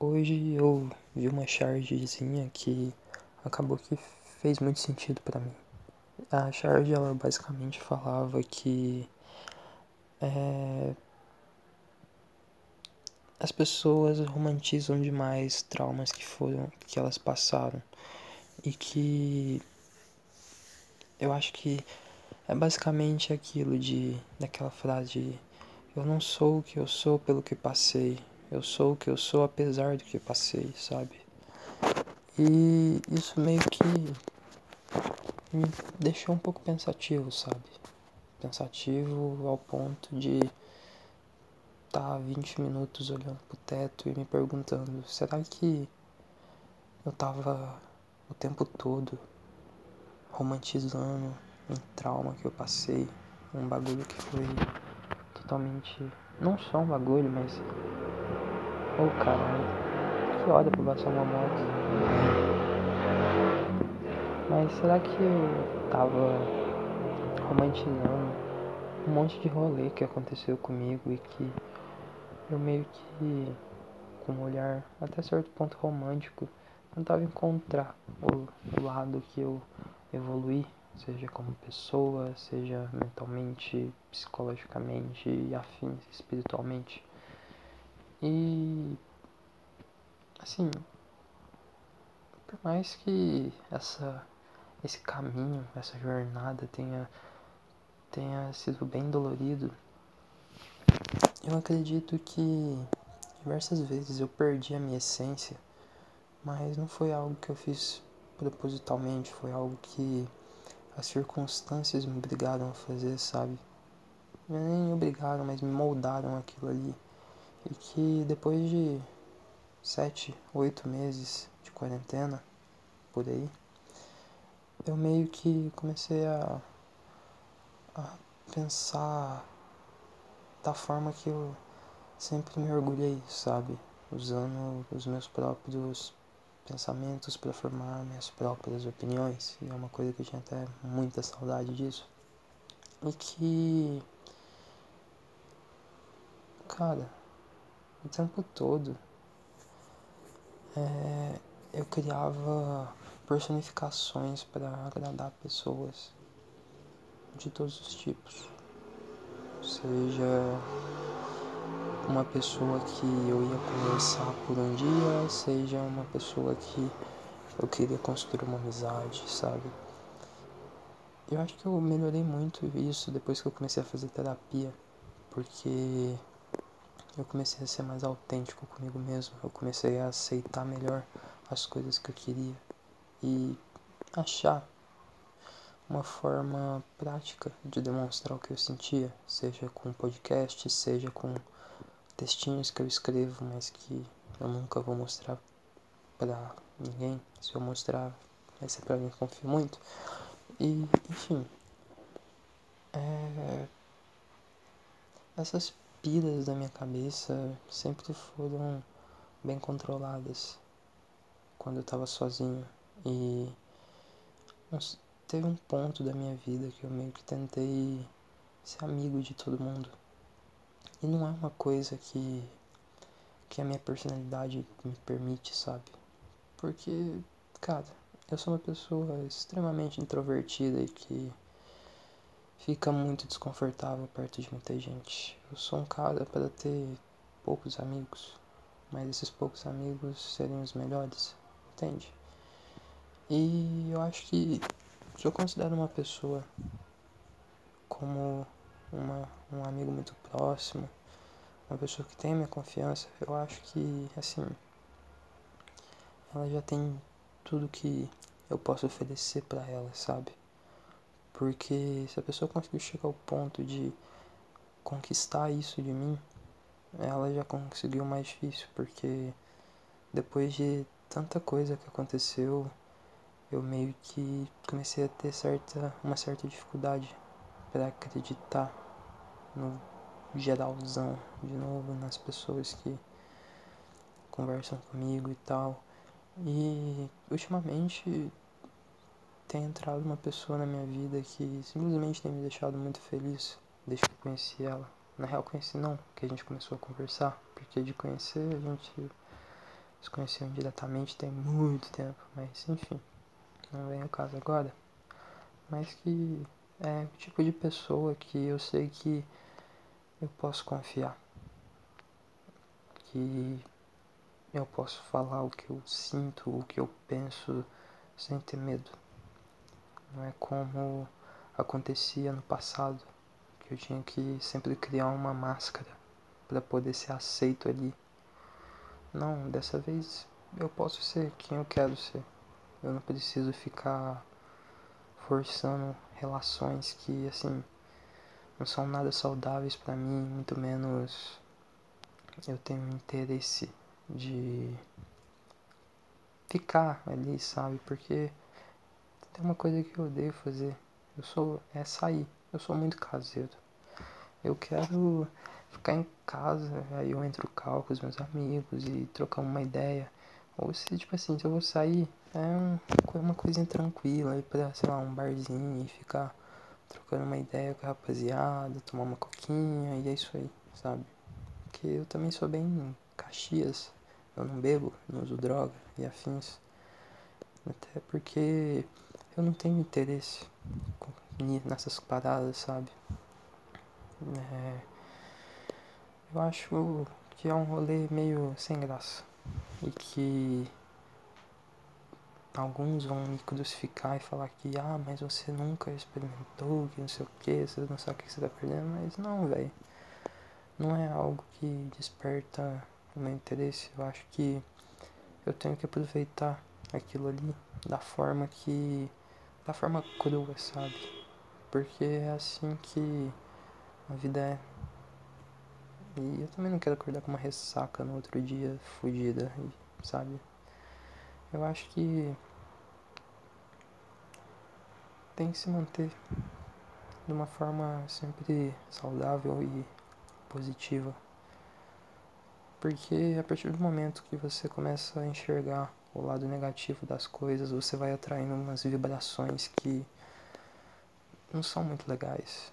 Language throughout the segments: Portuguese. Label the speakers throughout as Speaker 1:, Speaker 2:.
Speaker 1: Hoje eu vi uma chargezinha que acabou que fez muito sentido para mim. A charge ela basicamente falava que é, as pessoas romantizam demais traumas que foram que elas passaram e que eu acho que é basicamente aquilo de daquela frase de eu não sou o que eu sou pelo que passei, eu sou o que eu sou apesar do que passei, sabe? E isso meio que me deixou um pouco pensativo, sabe? Pensativo ao ponto de estar tá 20 minutos olhando pro teto e me perguntando, será que eu tava o tempo todo romantizando um trauma que eu passei, um bagulho que foi totalmente. Não só um bagulho, mas. Ô oh, caralho, que hora pra passar uma moto. Mas será que eu tava romantizando um monte de rolê que aconteceu comigo e que eu meio que, com um olhar até certo ponto romântico, tentava encontrar o, o lado que eu evoluí seja como pessoa, seja mentalmente, psicologicamente e afins espiritualmente. E assim, por mais que essa esse caminho, essa jornada tenha tenha sido bem dolorido, eu acredito que diversas vezes eu perdi a minha essência, mas não foi algo que eu fiz propositalmente, foi algo que as circunstâncias me obrigaram a fazer, sabe? Nem obrigaram, mas me moldaram aquilo ali. E que depois de sete, oito meses de quarentena, por aí, eu meio que comecei a, a pensar da forma que eu sempre me orgulhei, sabe? Usando os meus próprios pensamentos para formar minhas próprias opiniões. E é uma coisa que eu tinha até muita saudade disso. E que. Cara, o tempo todo é, eu criava personificações para agradar pessoas de todos os tipos. Seja uma pessoa que eu ia conversar por um dia, seja uma pessoa que eu queria construir uma amizade, sabe? Eu acho que eu melhorei muito isso depois que eu comecei a fazer terapia, porque eu comecei a ser mais autêntico comigo mesmo, eu comecei a aceitar melhor as coisas que eu queria e achar uma forma prática de demonstrar o que eu sentia, seja com podcast, seja com textinhos que eu escrevo, mas que eu nunca vou mostrar pra ninguém. Se eu mostrar, vai ser pra mim confio muito. E, enfim. É... Essas piras da minha cabeça sempre foram bem controladas quando eu tava sozinho. E teve um ponto da minha vida que eu meio que tentei ser amigo de todo mundo. E não é uma coisa que, que a minha personalidade me permite, sabe? Porque, cara, eu sou uma pessoa extremamente introvertida e que fica muito desconfortável perto de muita gente. Eu sou um cara para ter poucos amigos, mas esses poucos amigos serem os melhores, entende? E eu acho que se eu considero uma pessoa como uma, um amigo muito próximo, uma pessoa que tem minha confiança, eu acho que, assim, ela já tem tudo que eu posso oferecer para ela, sabe? Porque se a pessoa conseguir chegar ao ponto de conquistar isso de mim, ela já conseguiu mais difícil, porque depois de tanta coisa que aconteceu, eu meio que comecei a ter certa, uma certa dificuldade para acreditar no geralzão de novo nas pessoas que conversam comigo e tal. E ultimamente tem entrado uma pessoa na minha vida que simplesmente tem me deixado muito feliz desde que eu conheci ela. Na real conheci não, que a gente começou a conversar, porque de conhecer a gente se conheciam diretamente tem muito tempo, mas enfim, não vem ao caso agora. Mas que é o tipo de pessoa que eu sei que eu posso confiar. Que eu posso falar o que eu sinto, o que eu penso sem ter medo. Não é como acontecia no passado, que eu tinha que sempre criar uma máscara para poder ser aceito ali. Não, dessa vez eu posso ser quem eu quero ser. Eu não preciso ficar forçando relações que assim não são nada saudáveis para mim, muito menos eu tenho interesse de ficar ali, sabe? Porque tem uma coisa que eu odeio fazer. Eu sou é sair. Eu sou muito caseiro. Eu quero ficar em casa, aí eu entro carro com os meus amigos e trocar uma ideia. Ou se, tipo assim, se eu vou sair, é uma coisinha tranquila, ir pra, sei lá, um barzinho e ficar trocando uma ideia com a rapaziada, tomar uma coquinha e é isso aí, sabe? Porque eu também sou bem caxias, eu não bebo, não uso droga e afins. Até porque eu não tenho interesse nessas paradas, sabe? É, eu acho que é um rolê meio sem graça e que alguns vão me crucificar e falar que ah, mas você nunca experimentou, que não sei o que, você não sabe o que você tá perdendo, mas não, velho. Não é algo que desperta o meu interesse. Eu acho que eu tenho que aproveitar aquilo ali da forma que. Da forma crua, sabe? Porque é assim que a vida é. E eu também não quero acordar com uma ressaca no outro dia fodida, sabe? Eu acho que tem que se manter de uma forma sempre saudável e positiva. Porque a partir do momento que você começa a enxergar o lado negativo das coisas, você vai atraindo umas vibrações que não são muito legais.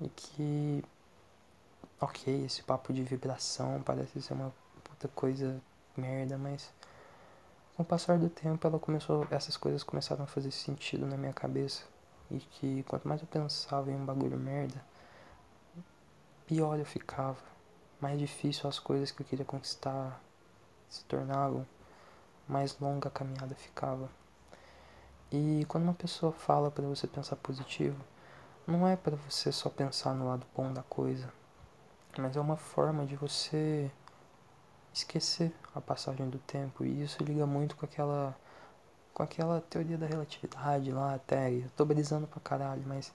Speaker 1: E que, ok, esse papo de vibração parece ser uma puta coisa merda, mas com o passar do tempo ela começou, essas coisas começaram a fazer sentido na minha cabeça. E que quanto mais eu pensava em um bagulho merda, pior eu ficava mais difícil as coisas que eu queria conquistar se tornavam, mais longa a caminhada ficava. E quando uma pessoa fala para você pensar positivo, não é para você só pensar no lado bom da coisa, mas é uma forma de você esquecer a passagem do tempo e isso liga muito com aquela com aquela teoria da relatividade lá até, eu tô brisando pra caralho, mas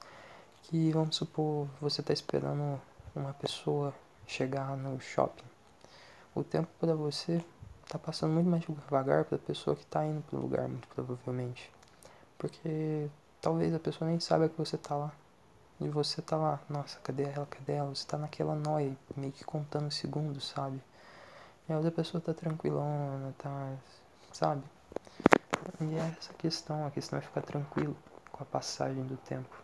Speaker 1: que vamos supor, você tá esperando uma pessoa chegar no shopping. O tempo para você tá passando muito mais devagar para a pessoa que tá indo pro lugar, muito provavelmente. Porque talvez a pessoa nem saiba que você tá lá. E você tá lá, nossa, cadê ela, cadê ela? Você tá naquela noia, meio que contando segundos, sabe? E a outra pessoa tá tranquilona, tá. sabe? E é essa questão, a questão é ficar tranquilo com a passagem do tempo.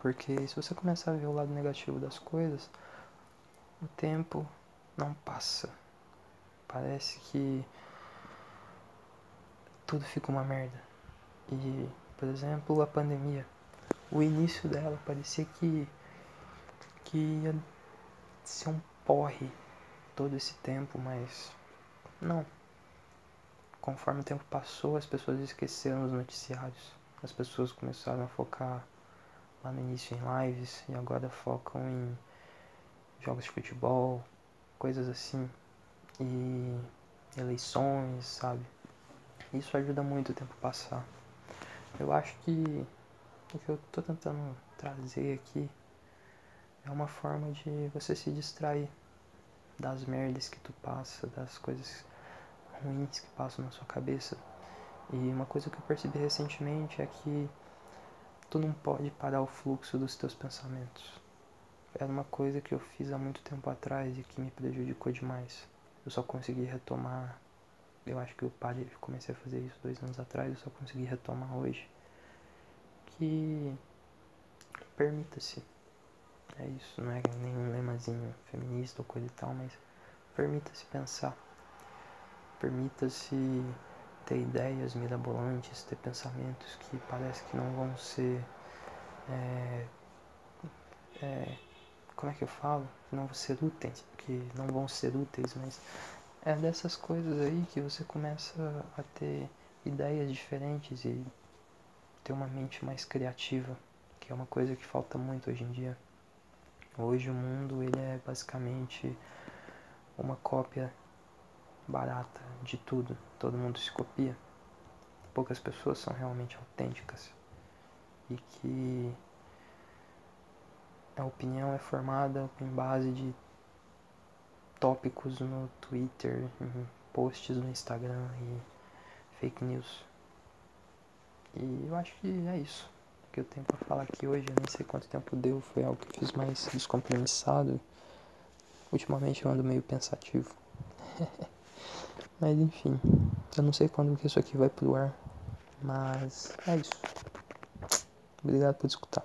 Speaker 1: Porque se você começar a ver o lado negativo das coisas, o tempo não passa. Parece que tudo fica uma merda. E, por exemplo, a pandemia. O início dela parecia que, que ia ser um porre todo esse tempo, mas não. Conforme o tempo passou, as pessoas esqueceram os noticiários. As pessoas começaram a focar lá no início em lives e agora focam em jogos de futebol, coisas assim, e eleições, sabe? Isso ajuda muito o tempo passar. Eu acho que o que eu tô tentando trazer aqui é uma forma de você se distrair das merdas que tu passa, das coisas ruins que passam na sua cabeça. E uma coisa que eu percebi recentemente é que tu não pode parar o fluxo dos teus pensamentos era uma coisa que eu fiz há muito tempo atrás e que me prejudicou demais. Eu só consegui retomar. Eu acho que eu parei, comecei a fazer isso dois anos atrás, eu só consegui retomar hoje. Que permita-se. É isso, não é nenhum lemazinho feminista ou coisa e tal, mas permita-se pensar. Permita-se ter ideias mirabolantes, ter pensamentos que parece que não vão ser. É, é, como é que eu falo? Que não vão ser úteis, que não vão ser úteis, mas é dessas coisas aí que você começa a ter ideias diferentes e ter uma mente mais criativa, que é uma coisa que falta muito hoje em dia. Hoje o mundo ele é basicamente uma cópia barata de tudo. Todo mundo se copia. Poucas pessoas são realmente autênticas. E que a opinião é formada em base de tópicos no Twitter, posts no Instagram e fake news. E eu acho que é isso que eu tenho pra falar aqui hoje. Eu nem sei quanto tempo deu, foi algo que eu fiz mais descompromissado. Ultimamente eu ando meio pensativo. mas enfim, eu não sei quando que isso aqui vai pro ar. Mas é isso. Obrigado por escutar.